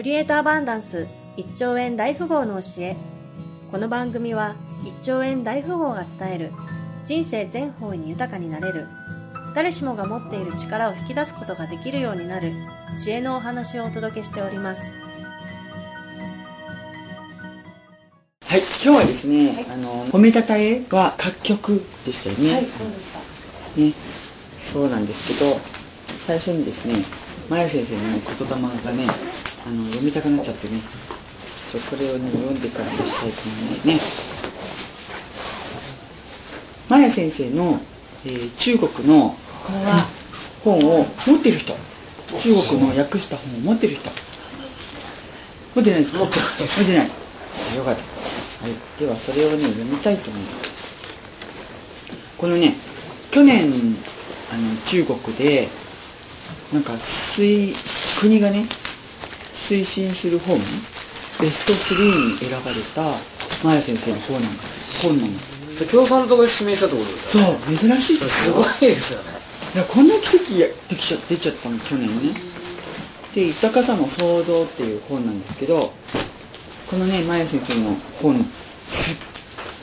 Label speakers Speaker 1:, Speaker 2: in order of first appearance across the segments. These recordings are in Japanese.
Speaker 1: クリエイトアバンダンス1兆円大富豪の教え。この番組は1兆円大富豪が伝える人生全方位に豊かになれる。誰しもが持っている力を引き出すことができるようになる知恵のお話をお届けしております。
Speaker 2: はい、今日はですね、あの褒めたたえは楽曲でしたよね。
Speaker 1: はい。そうでした
Speaker 2: ね、そうなんですけど、最初にですね、まや先生のね言霊がね、あの読みたくなっちゃってね、ちょっとこれをね読んでからにしたいと思いますね。まや先生の、えー中国の 本を持ってる人、中国の訳した本を持ってる人、持ってないですか？持ってない。持ってない。よかった。はい。では、それをね、読みたいと思います。このね、去年、あの、中国で、なんか、推、国がね、推進する本、ベスト3に選ばれた、マヤ先生の本なんか本なの。
Speaker 3: 共産党が指名したってことです
Speaker 2: そ
Speaker 3: よね。
Speaker 2: う、珍しいです
Speaker 3: すごいですよね。
Speaker 2: いやこんな奇跡ができちゃ出ちゃったの去年ねで「豊かさの創造」っていう本なんですけどこのねマヤ先生の本すっ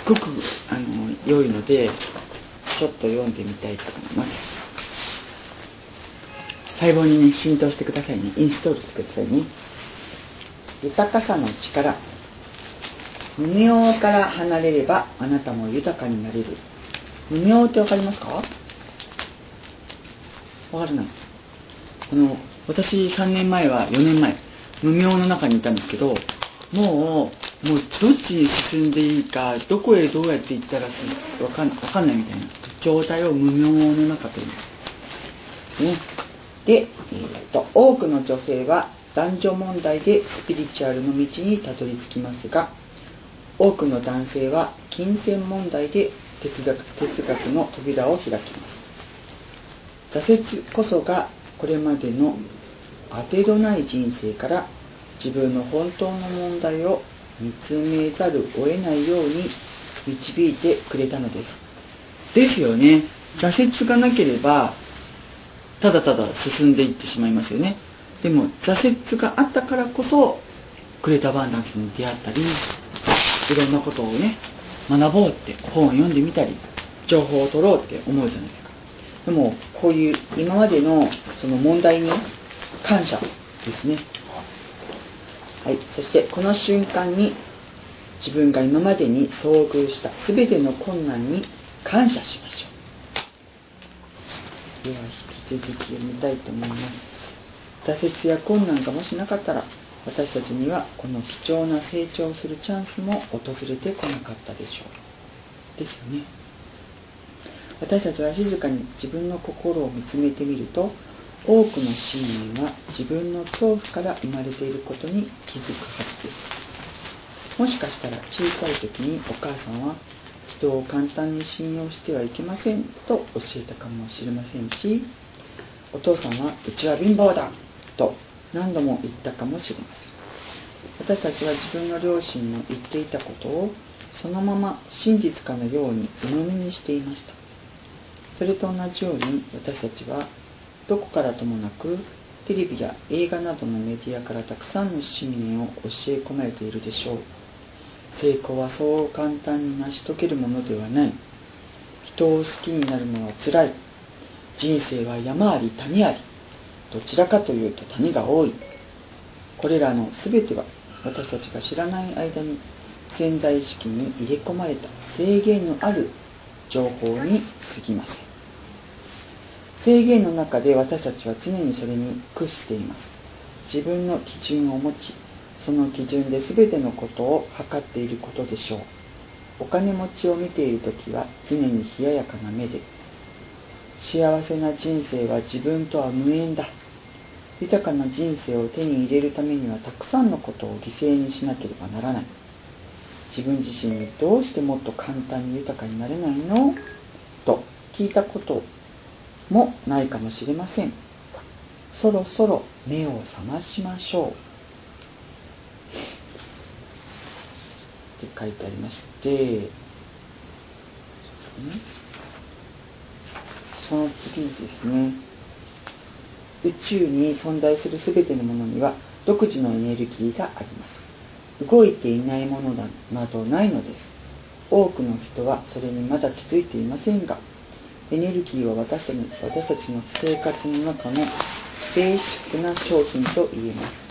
Speaker 2: ごくあの良いのでちょっと読んでみたいと思います細胞にね浸透してくださいねインストールしてくださいね豊かさの力無明から離れればあなたも豊かになれる無明ってわかりますか？わからない。この、私3年前は、4年前、無明の中にいたんですけど、もう、もうどっちに進んでいいか、どこへどうやって行ったらすわかんわかんないみたいな状態を無明の中と言います。ね。で、えーと、多くの女性は男女問題でスピリチュアルの道にたどり着きますが、多くの男性は金銭問題で哲学哲学の扉を開きます。挫折こそがこれまでの当てどない人生から自分の本当の問題を見つめざるを得ないように導いてくれたのです。ですよね。挫折がなければ、ただただ進んでいってしまいますよね。でも、挫折があったからこそ、クレーターバンダンスに出会ったり、いろんなことをね、学ぼうって本を読んでみたり、情報を取ろうって思うじゃないですか。でも、こういう今までのその問題に感謝ですね。はい。そして、この瞬間に自分が今までに遭遇した全ての困難に感謝しましょう。では、引き続き読みたいと思います。挫折や困難がもしなかったら、私たちにはこの貴重な成長するチャンスも訪れてこなかったでしょう。ですよね。私たちは静かに自分の心を見つめてみると多くの信念は自分の恐怖から生まれていることに気づくはずですもしかしたら小さい時にお母さんは人を簡単に信用してはいけませんと教えたかもしれませんしお父さんはうちは貧乏だと何度も言ったかもしれません。私たちは自分の両親の言っていたことをそのまま真実かのように鵜呑みにしていました。それと同じように私たちはどこからともなくテレビや映画などのメディアからたくさんの信念を教え込まれているでしょう。成功はそう簡単に成し遂げるものではない。人を好きになるのはつらい。人生は山あり谷ありどちらかというと谷が多い。これらの全ては私たちが知らない間に潜在意識に入れ込まれた制限のある情報に過ぎません。制限の中で私たちは常にそれに屈しています。自分の基準を持ちその基準で全てのことを測っていることでしょう。お金持ちを見ている時は常に冷ややかな目で幸せな人生は自分とは無縁だ。豊かな人生を手に入れるためにはたくさんのことを犠牲にしなければならない。自分自身にどうしてもっと簡単に豊かになれないの？と聞いたこともないかもしれません。そろそろ目を覚ましましょう。って書いてありまして。その次にですね。宇宙に存在する全てのものには独自のエネルギーがあります。動いていないものなどないのです。多くの人はそれにまだ気づいていませんがエネルギーは私たちの私たちの生活の中のベーシックな商品と言えます。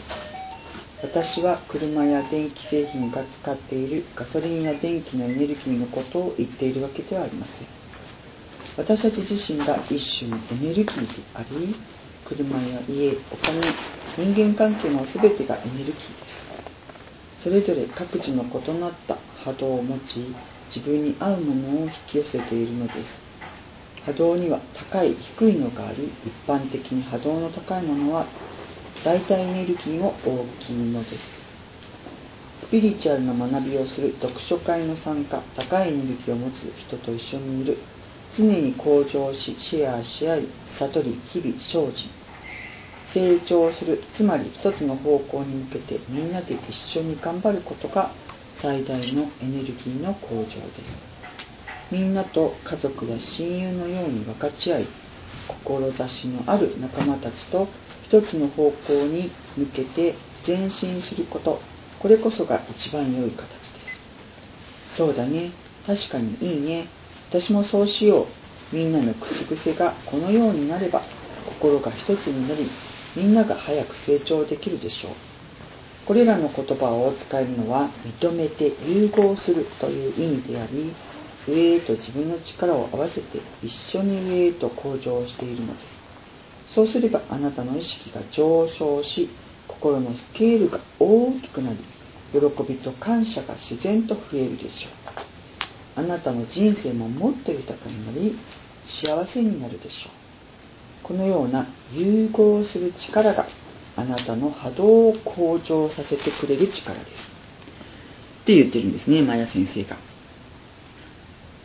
Speaker 2: 私は車や電気製品が使っているガソリンや電気のエネルギーのことを言っているわけではありません。私たち自身が一種のエネルギーであり車や家お金人間関係の全てがエネルギー。ですそれぞれ各自の異なった波動を持ち自分に合うものを引き寄せているのです。波動には高い低いのがあり一般的に波動の高いものは大体エネルギーも大きいのです。スピリチュアルな学びをする読書会の参加高いエネルギーを持つ人と一緒にいる。常に向上しシェアし合い悟り日々精進。成長するつまり一つの方向に向けてみんなで一緒に頑張ることが最大のエネルギーの向上です。みんなと家族や親友のように分かち合い志のある仲間たちと一つの方向に向けて前進すること。これこそが一番良い形です。そうだね。確かにいいね。私もそうしよう。みんなの口癖がこのようになれば心が一つになりみんなが早く成長できるでしょう。これらの言葉を使えるのは認めて融合するという意味であり上へと自分の力を合わせて一緒に上へと向上しているのです。そうすればあなたの意識が上昇し心のスケールが大きくなり喜びと感謝が自然と増えるでしょう。あなたの人生ももっと豊かになり幸せになるでしょう。このような融合する力があなたの波動を向上させてくれる力です。って言ってるんですねマヤ先生が。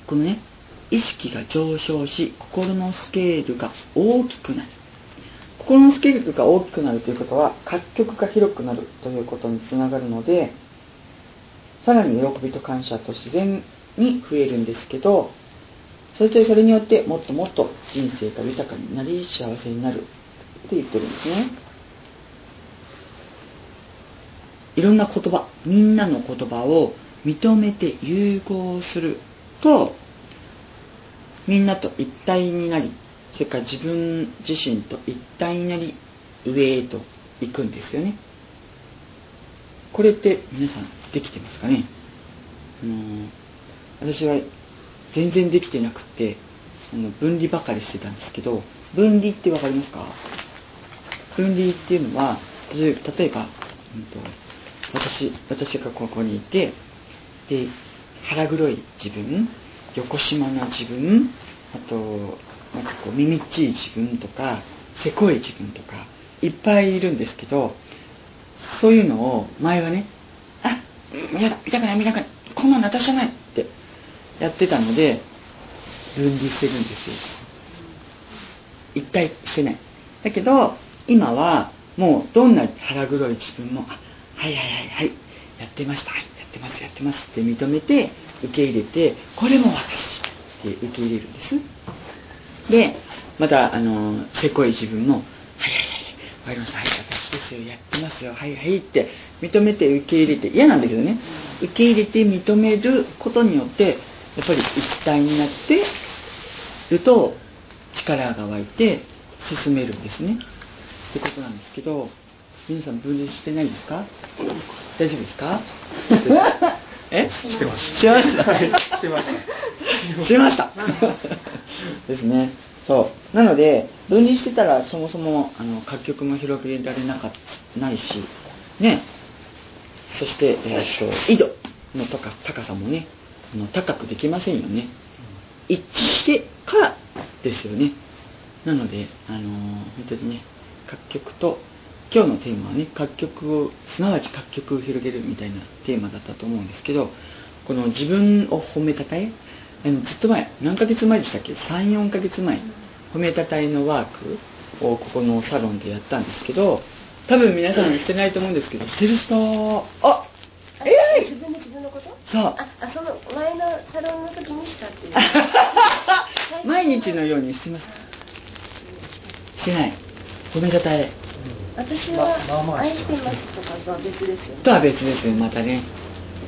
Speaker 2: このね、意識が上昇し、心のスケールが大きくなる。心のスケールが大きくなるということは、各局が広くなるということにつながるので、さらに喜びと感謝と自然に増えるんですけど、そしてそれによってもっともっと人生が豊かになり幸せになるって言ってるんですね。いろんな言葉、みんなの言葉を認めて融合するとみんなと一体になりそれから自分自身と一体になり上へと行くんですよねこれって皆さんできてますかね？あの私は全然できてなくてあの分離ばかりしてたんですけど分離って分かりますか？分離っていうのは例えば、うんと、私私がここにいてで腹黒い自分横島な自分あとなんかこう耳っちい自分とかせこい自分とかいっぱいいるんですけどそういうのを前はねあ見たくない見たくないこんなの私じゃないやってたので分離してるんですよ。一体してない。だけど今はもうどんな腹黒い自分もはいはいはいはいやってましたはいってますやってますって認めて受け入れてこれも私って受け入れるんです。でまたあのせこい自分も「はいはいはい分かりましたはい私ですよやってますよはいはい」って認めて受け入れて嫌なんだけどね受け入れて認めることによってやっぱり一体になってると力が湧いて進めるんですね。ってことなんですけど皆さん分離してないですか？大丈夫ですか？え？
Speaker 3: してます。
Speaker 2: してました
Speaker 3: してました
Speaker 2: してました。ですね。そう。なので分離してたらそもそもあの各局も広げられなかないしね。そして、えー、と緯度の高高さもねあの高くできませんよね。一致してからですよね。なのであのー、本当にね各局と今日のテーマはね各曲をすなわち各曲を広げるみたいなテーマだったと思うんですけどこの自分を褒めたたえあのずっと前何ヶ月前でしたっけ？34ヶ月前。褒めたたえのワークをここのサロンでやったんですけど多分皆さんしてないと思うんですけどしてる人あ
Speaker 4: えい！自分で自分のこと？
Speaker 2: そう
Speaker 4: ああそのサロンの時にしたっていう
Speaker 2: 毎日のようにしてます。してない。褒めたたえ
Speaker 4: 私は愛してますとかとは別ですよね。
Speaker 2: とは別ですよまたね。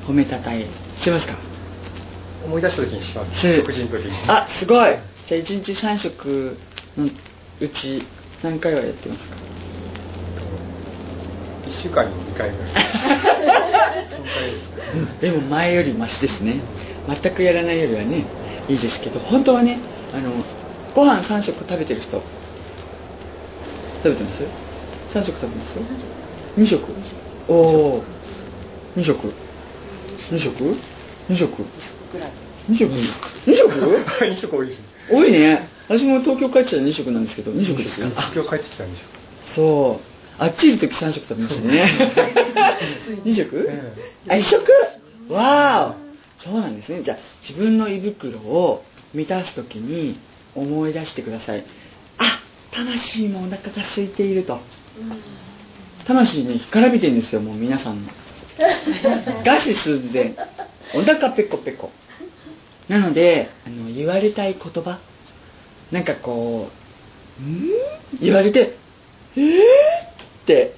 Speaker 2: 褒めたたえしてますか？
Speaker 3: 思い出した時にします。
Speaker 2: す
Speaker 3: 食事の時に。
Speaker 2: あすごい。じゃあ1日3食のうち何回はやってますか
Speaker 3: ？1週間に2回ぐらい。で
Speaker 2: でも前よりマシですね全くやらないよりはねいいですけど本当はねあのご飯3食食べてる人食べてます？3食食べます？2食。おお2食。2食？2食。
Speaker 1: ぐらい。
Speaker 2: 2食？2食？
Speaker 3: 2食多いですね。
Speaker 2: 多いね。私も東京帰ってたら2食なんですけど2食ですか。あ
Speaker 3: 今日帰ってきたんでしょ
Speaker 2: そう。あっちいる時3食食べましたね。2食？
Speaker 3: え
Speaker 2: あ1食？わーおそうなんですね。じゃあ自分の胃袋を満たす時に思い出してください。あ魂もお腹が空いていると。魂ね干からびてるんですよもう皆さんの。餓死寸前お腹ペコペコ。なのであの言われたい言葉。なんかこう「ん?」言われて「えー?」って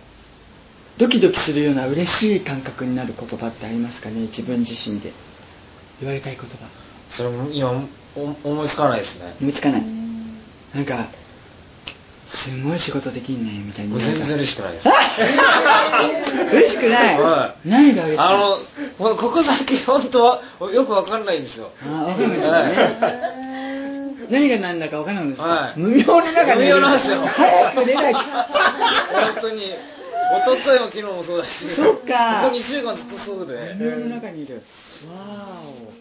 Speaker 2: ドキドキするような嬉しい感覚になる言葉ってありますかね自分自身で言われたい言葉。
Speaker 5: それも今お思いつかないですね。
Speaker 2: 思いつかない。なんかすごい仕事できんねみたいな
Speaker 5: もう全然嬉しくないです。
Speaker 2: 嬉しくない、
Speaker 5: は
Speaker 2: 何が嬉しい
Speaker 5: あのこここ最近本当はよくわかんないんですよ。
Speaker 2: あわかんないですよね何が何だかわからないんですか、
Speaker 5: はい。
Speaker 2: 無料の中に
Speaker 5: 無料なんですよ。
Speaker 2: 早く出ない。
Speaker 5: 本当に一昨日も昨日もそうだし。
Speaker 2: そっか。
Speaker 5: ここ2週間ずっとそうで。
Speaker 2: 無料の中にいる。わーお。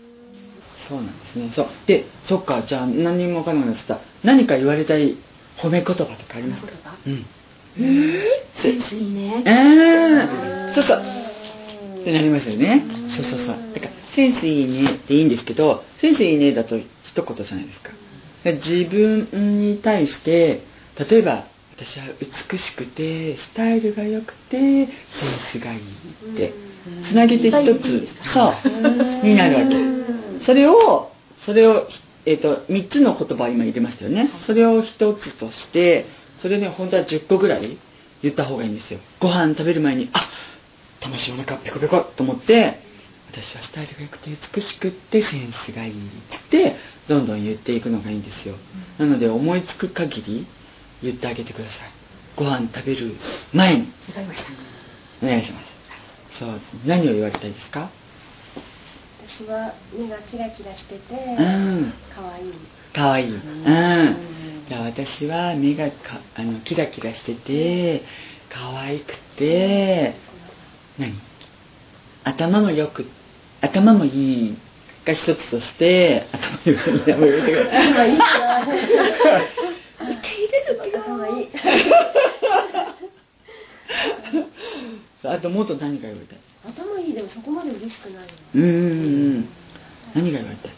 Speaker 2: そうなんですね。そう。でそっか。じゃあ何にもわからなくなってた。何か言われたい褒め言葉とかありますか？うん。
Speaker 1: センスいいね。
Speaker 2: ああそうそう。ってなりますよね。そうそうそう。だからセンスいいねっていいんですけどセンスいいねだと一言じゃないですか。自分に対して例えば私は美しくてスタイルが良くてセンスがいいってつなげて一つそうになるわけ。それをそれをえっ、と3つの言葉を今入れましたよね。それを一つとしてそれね本当は10個ぐらい言った方がいいんですよ。ご飯食べる前にあ魂お腹ペコペコと思って私はスタイルが良くて美しくってセンスがいいってどんどん言っていくのがいいんですよ、なので思いつく限り言ってあげてください。ご飯食べる前に。
Speaker 1: わかりました。
Speaker 2: お願いします。そう何を言われたいですか？
Speaker 4: 私は目がキラキラしてて
Speaker 2: うん。
Speaker 4: 可愛い。
Speaker 2: かわい。いうん。じゃあ私は目がかあのキラキラしてて可愛くて何？頭もよく頭もいいが一つとして頭もうやめてください。
Speaker 4: 頭いいな
Speaker 1: 受け入れるのよ。
Speaker 4: 頭い。い
Speaker 2: あともっと何か言われた？い
Speaker 4: 頭いい。でもそこまで嬉しくないよ
Speaker 2: うんうんうん何が言われた？い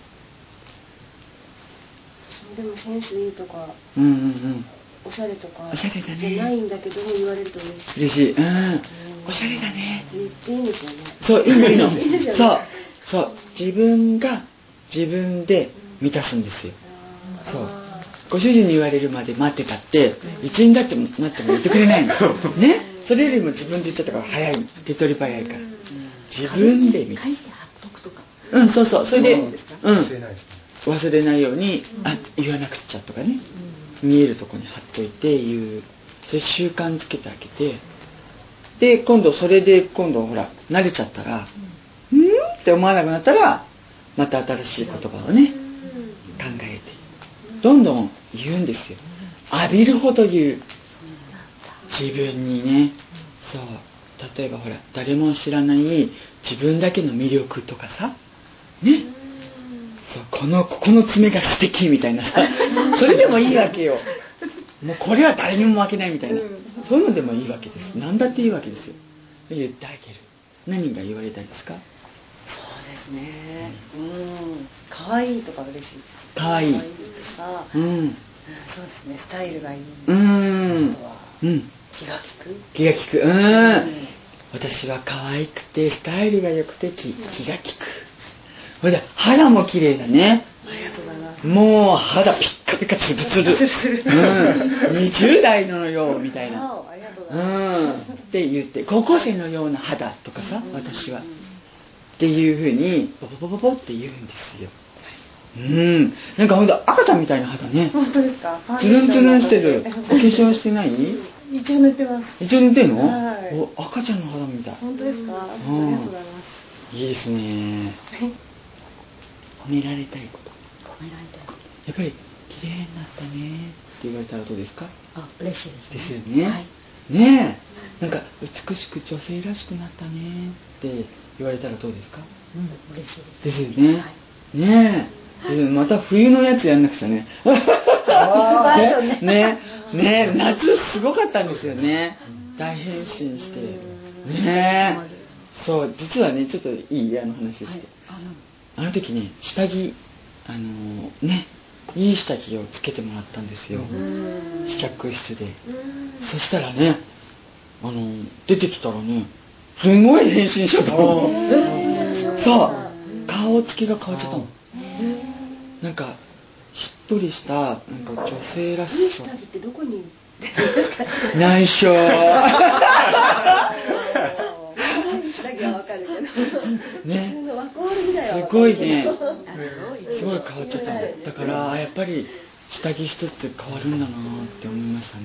Speaker 4: でもセンスいいとか
Speaker 2: うんうんうん。
Speaker 4: おしゃれとか
Speaker 2: おしゃれだね。
Speaker 4: じゃないんだけども言われると嬉しい。
Speaker 2: 嬉しい。うん。おしゃれだね。
Speaker 4: 言っていいんですよね。
Speaker 2: そういいのいいの。そうそう。自分が自分で満たすんですよ。そう。
Speaker 4: あ
Speaker 2: ご主人に言われるまで待ってたって一日だっても待っても言ってくれないの。ね？それよりも自分で言っちゃったから早い手っ取り早いから。自分で見
Speaker 1: て。
Speaker 2: うんそうそう。それでうん。
Speaker 3: 忘れない
Speaker 2: ようにあ言わなくちゃとかね。見えるとこに貼っといて言う。それ習慣つけてあげて。で今度それで今度ほら慣れちゃったらうん？って思わなくなったらまた新しい言葉をねどんどん言うんですよ。浴びるほど言う。自分にね。そう。例えばほら誰も知らない自分だけの魅力とかさ。ね。そうこのここの爪が素敵みたいなさ。それでもいいわけよ。もうこれは誰にも負けないみたいな。そういうのでもいいわけです。何だっていいわけですよ。で言ってあげる何が言われたいですか？
Speaker 1: ですね。うん。可愛いとか嬉しいです。
Speaker 2: 可愛い
Speaker 1: いとか。
Speaker 2: うん
Speaker 1: うんそうですね。スタイルがいい。
Speaker 2: うーんうん
Speaker 1: 気が利く。
Speaker 2: 気が利くうーん私は可愛くてスタイルが良くて気気が利くほいで肌も綺麗だね
Speaker 1: ありがとうございます。
Speaker 2: もう肌ピッカピカツルツルうん20代のよみたいな
Speaker 1: う
Speaker 2: んって言って高校生のような肌とかさ私はっていうふうに。ボボボボボって言うんですよ。うん。なんかほんと赤ちゃんみたいな肌ね
Speaker 4: 本当ですか？
Speaker 2: ツルンツルンしてる。お化粧してない？
Speaker 4: 一応塗ってます。
Speaker 2: 一応塗ってんの、
Speaker 4: はい。
Speaker 2: お赤ちゃんの肌みたい。
Speaker 4: 本当ですか？あ
Speaker 2: うん。
Speaker 4: りがとうございます。
Speaker 2: いいですね。褒められたいこと。やっぱり綺麗になったね。って言われたらどうですか？
Speaker 6: あ、嬉しいですね。
Speaker 2: ですよね、
Speaker 6: はい。
Speaker 2: ねえ。なんか美しく女性らしくなったね。って言われたらどうですか？
Speaker 6: うん、嬉しいです。
Speaker 2: ですよね、ねえ。でまた冬のやつやんなくちゃね。ね。ね。ね。夏すごかったんですよね。大変身して。ねえ。そう実はねちょっといいあの話して、
Speaker 6: あの、
Speaker 2: あの時ね下着あのねいい下着をつけてもらったんですよ。試着室で。そしたらねあの出てきたらねすごい変身しちゃったの。そう顔つきが変わっちゃったの。なんかしっとりしたなんか女性らしさ。
Speaker 4: ってどこに
Speaker 2: 内緒。ね。すごいね。すごい変わっちゃったの。だからあやっぱり下着一つって変わるんだなって思いましたね。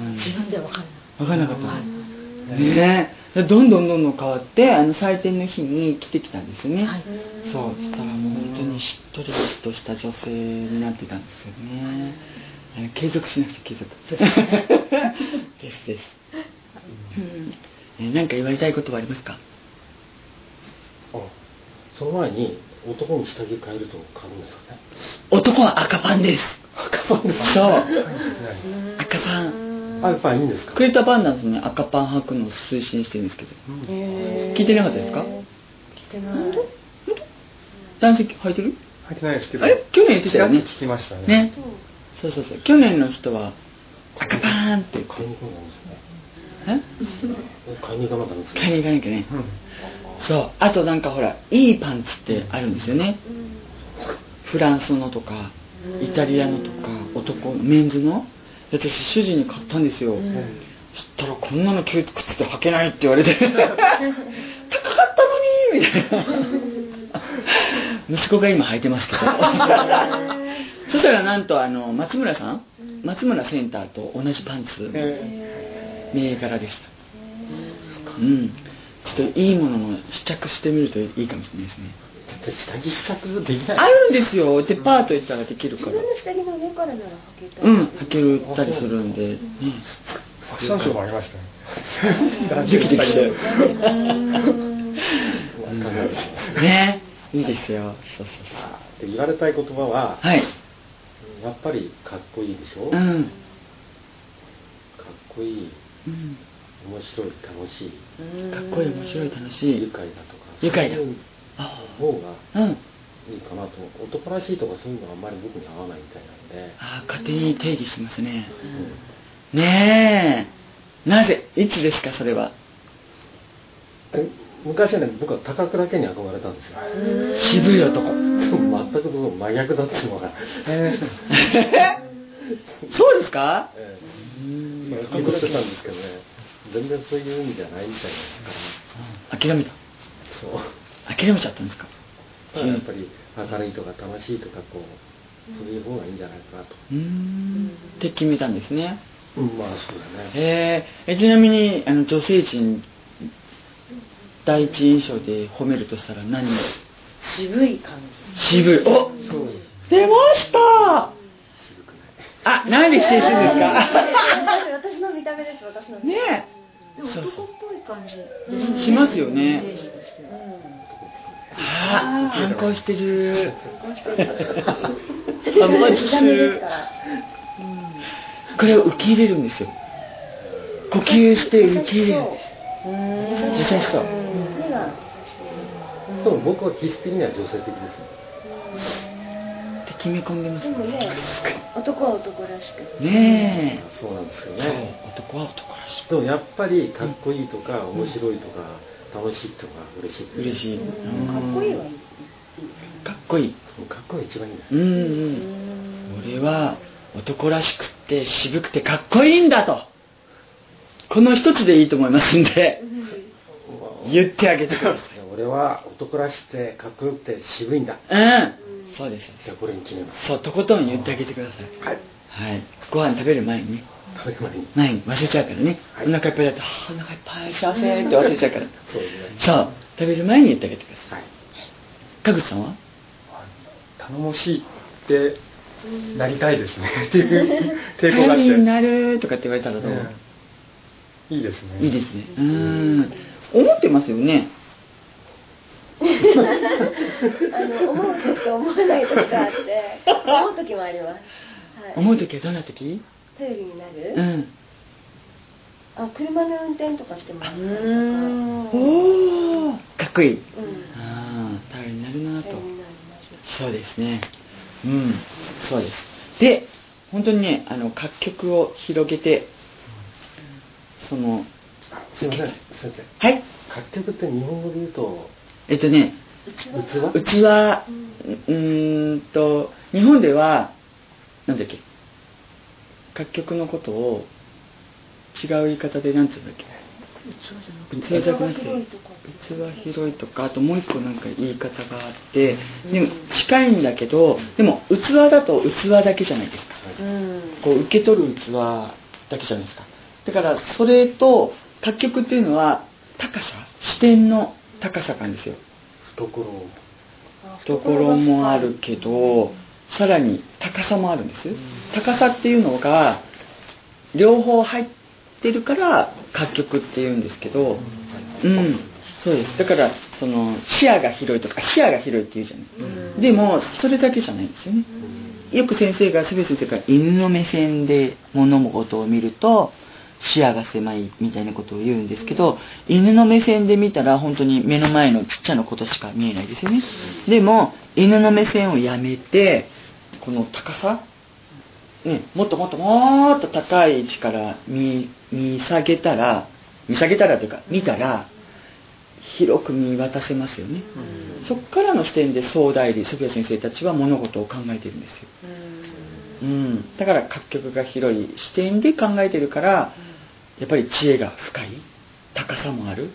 Speaker 2: うん。
Speaker 6: 自分ではわかんない。
Speaker 2: 分かんなかったね。えどんどんどんどん変わってあの祭典の日に来てきたんですよね、
Speaker 6: はい。
Speaker 2: そうそしたらもう本当にしっとりとした女性になってたんですよね。え継続しなくちゃ継続。ですです。うん。え何か言われたいことはありますか？
Speaker 3: あその前に男に下着変えると変わるんですかね。
Speaker 2: 男は赤パンです。
Speaker 3: 赤パンです。か
Speaker 2: そう
Speaker 3: はい
Speaker 2: 赤パン
Speaker 3: あやっぱいいんですか？
Speaker 2: クレタパンダンスね。赤パン履くのを推進してるんですけど。
Speaker 3: うん
Speaker 2: 聞いてなかったですか？
Speaker 4: 聞いてない。
Speaker 2: 男性履いてる？
Speaker 3: 履いてないですけど。
Speaker 2: あれ？去年言ってたよね。
Speaker 3: 聞きましたね。
Speaker 2: ね。そうそうそう。去年の人は赤パーンって言って
Speaker 3: 買いに行くのなん。ですね
Speaker 2: え
Speaker 3: え買いに行かなかったんですか？
Speaker 2: 買いに行かなきゃね
Speaker 3: うん。
Speaker 2: そう。あとなんかほらいいパンツってあるんですよね。フランスのとかイタリアのとか男メンズの私主人に買ったんですよ、そしたらこんなの窮屈って履けないって言われて。高かったのにみたいな。息子が今履いてますけど。そしたらなんとあの松村さん？松村センターと同じパンツ。
Speaker 3: え
Speaker 2: 銘柄でした。うん。ちょっといいものの試着してみるといいかもしれないですね
Speaker 3: ーだって下着試着できない。
Speaker 2: あるんですよ。デパート行ったらできるから。
Speaker 4: 自分の下着の上からなら履けた
Speaker 2: うん履けるたりするんで、ね、
Speaker 3: ファッションショーもありましたね。
Speaker 2: できてきて
Speaker 3: わかん。ないです
Speaker 2: ね。いいですよ。そうそう
Speaker 3: で言われたい言葉は、
Speaker 2: そうはい。
Speaker 3: やっぱりかっこいいでしょ、
Speaker 2: う
Speaker 3: かっ
Speaker 2: ん、
Speaker 3: こいい
Speaker 2: うん、
Speaker 3: 面白い楽しい。
Speaker 2: かっこいい面白い楽しい。
Speaker 3: 愉快だとか。
Speaker 2: 愉快だ
Speaker 3: 方が
Speaker 2: うん。
Speaker 3: いいかなと。男らしいとかそういうのはあんまり僕に合わないみたいなので、
Speaker 2: あー勝手に定義しますね。
Speaker 3: うん。
Speaker 2: ねえ。なぜ？いつですかそれは？
Speaker 3: え昔はね僕は高倉健に憧れたんですよ。
Speaker 2: 渋い男
Speaker 3: でも全く僕真逆だっていうのが、
Speaker 2: そうですか？
Speaker 3: え
Speaker 2: うん。
Speaker 3: え高倉健なんですけどね。全然そういう意味じゃないみたいですか
Speaker 2: 諦めた。
Speaker 3: らそう
Speaker 2: 諦めちゃったんですか？
Speaker 3: だからやっぱり明るいとか楽しいとかこうそういう方がいいんじゃないかなと、
Speaker 2: うーん。って決めたんですね。
Speaker 3: うん、まあそうだね。
Speaker 2: えー。えちなみにあの女性陣第一印象で褒めるとしたら何？
Speaker 6: 渋い感じ。
Speaker 2: 渋い。お
Speaker 3: そう
Speaker 2: 出ました！あなんで否定するんですか？
Speaker 4: 私の見た目です私の見た目。
Speaker 2: ね
Speaker 6: でも男っぽい感じ。
Speaker 2: えしますよ
Speaker 6: イ
Speaker 2: ね。ああ反抗してる。反
Speaker 4: 見
Speaker 2: 発す
Speaker 4: た目です
Speaker 2: る。これを受け入れるんですよ。呼吸して受け入れるんです優しそう
Speaker 4: 目が
Speaker 3: でも僕は気質的には女性的ですね。
Speaker 2: って決め込んでます。
Speaker 4: でもね男は男らしく。
Speaker 2: ねえ。
Speaker 3: そうなんですよね。
Speaker 2: 男は男らし
Speaker 3: でもやっぱりかっこいいとか面白いとか楽しいとか嬉しい
Speaker 2: い嬉しい。
Speaker 4: かっこいい。はいい
Speaker 2: かっこいい。
Speaker 3: かっこいい一番いいです。
Speaker 2: うんうん。俺は男らしくって渋くてかっこいいんだと。この一つでいいと思いますんで。言ってあげてください。
Speaker 3: 俺は男らしくてかっこよくて渋いんだ。
Speaker 2: うん。そうです
Speaker 3: じゃあこれに決めます。
Speaker 2: そうとことん言ってあげてください。
Speaker 3: はい。
Speaker 2: はい。ご飯食べる前に。ね
Speaker 3: 食べる前に。
Speaker 2: 前に忘れちゃうからね、
Speaker 3: はい。
Speaker 2: お腹いっぱいだとお腹いっぱい幸せって忘れちゃうから。
Speaker 3: そうですね。
Speaker 2: そう。食べる前に言ってあげてください。
Speaker 3: はい。
Speaker 2: かぐさんは？
Speaker 7: 頼もしいってなりたいですね。っていう抵抗があって、
Speaker 2: になるとかって言われたらどう、
Speaker 7: ねいいですね。
Speaker 2: いいですね。うん。思ってますよね。
Speaker 4: あの思う時と思わない時があって 思う時もあります、はい、
Speaker 2: 思う時はどんな時
Speaker 4: 頼りになる、
Speaker 2: うん。
Speaker 4: あ車の運転とかしてもらったりとか。
Speaker 2: おおかっこいい。
Speaker 4: うん。
Speaker 2: ああ頼りになるなと。そうですね。うん。そうです。で本当にねあの楽曲を広げてその
Speaker 3: あすいません。先
Speaker 2: はい。
Speaker 3: 生楽曲って日本語で言うと
Speaker 2: えっとね
Speaker 3: 器？
Speaker 2: うちはうーんと日本ではなんだっけ？楽曲のことを違う言い方でなんつうんだっけ？器じゃなくて器広いとか。あともう一個なんか言い方があって。でも近いんだけどでも器だと器だけじゃないですか。
Speaker 4: うん。
Speaker 2: こう受け取る器だけじゃないですか。だからそれと楽曲っていうのは高さ。視点の高さなんですよ。
Speaker 3: 懐。
Speaker 2: 懐もあるけどさらに高さもあるんです。高さっていうのが両方入ってるから楽曲っていうんですけどうん。そうです。だからその視野が広いとか視野が広いっていうじゃない。でもそれだけじゃないんですよね。よく先生がすべ先生から犬の目線で物事を見ると視野が狭いみたいなことを言うんですけど犬の目線で見たら本当に目の前のちっちゃなことしか見えないですよね。でも犬の目線をやめてこの高さね、もっともっともっと高い位置から見見下げたら見下げたらというか見たら広く見渡せますよね、そこからの視点で総代理ソフィア先生たちは物事を考えてるんですよ、うん、だから各局が広い視点で考えてるからやっぱり知恵が深い高さもある。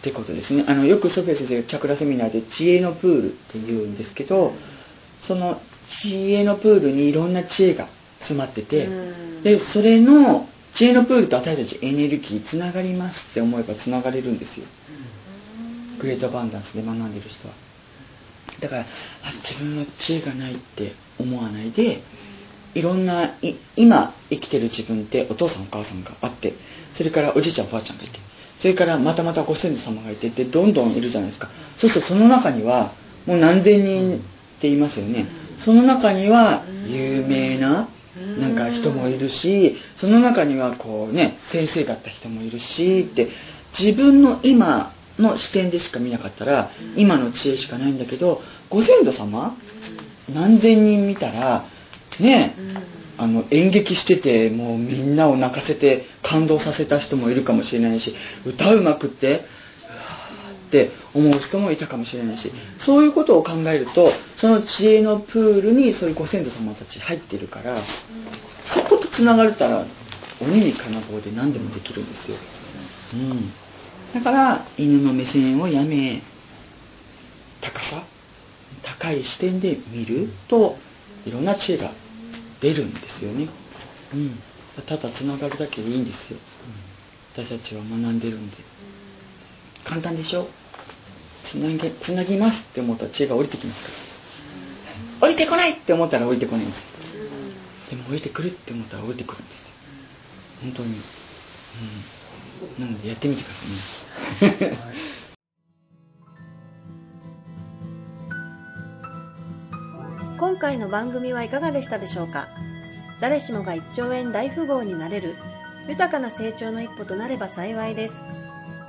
Speaker 2: ってことですね。あのよくソフィア先生がチャクラセミナーで知恵のプールって言うんですけどその知恵のプールにいろんな知恵が詰まっててでそれの知恵のプールと私たちエネルギーつながりますって思えばつながれるんですよ。グレートバンダンスで学んでる人は。だからあ自分は知恵がないって思わないでいろんない今生きてる自分ってお父さんお母さんがあってそれからおじいちゃんおばあちゃんがいてそれからまたまたご先祖様がいてってどんどんいるじゃないですか。そうするとその中にはもう何千人って言いますよね。その中には有名ななんか人もいるしその中にはこうね先生だった人もいるしって自分の今の視点でしか見なかったら今の知恵しかないんだけどご先祖様何千人見たらねあの演劇しててもうみんなを泣かせて感動させた人もいるかもしれないし歌うまくってって思う人もいたかもしれないしそういうことを考えるとその知恵のプールにそういうご先祖様たち入ってるからそことつながれたら鬼に金棒で何でもできるんですよ、うん、だから犬の目線をやめ高さ高い視点で見るといろんな知恵が出るんですよね、うん、ただつながるだけでいいんですよ、私たちは学んでるんで。簡単でしょ？つなげつなぎますって思ったら知恵が降りてきますから。降りてこないって思ったら降りてこないんです。でも降りてくるって思ったら降りてくるんですよ。本当に。うん。なのでやってみてくださいね
Speaker 1: 今回の番組はいかがでしたでしょうか？誰しもが1兆円大富豪になれる豊かな成長の一歩となれば幸いです。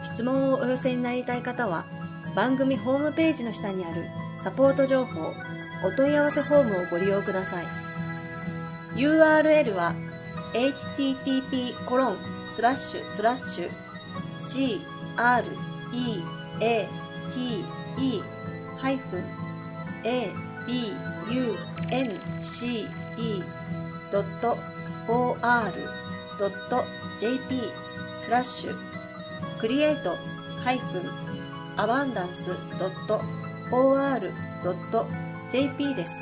Speaker 1: 質問をお寄せになりたい方は番組ホームページの下にあるサポート情報お問い合わせフォームをご利用ください。URL は http コロンスラッシュスラッシュ create-a b unce.or.jp スラッシュクリエイト -abundance.or.jp です。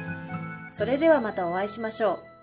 Speaker 1: それではまたお会いしましょう。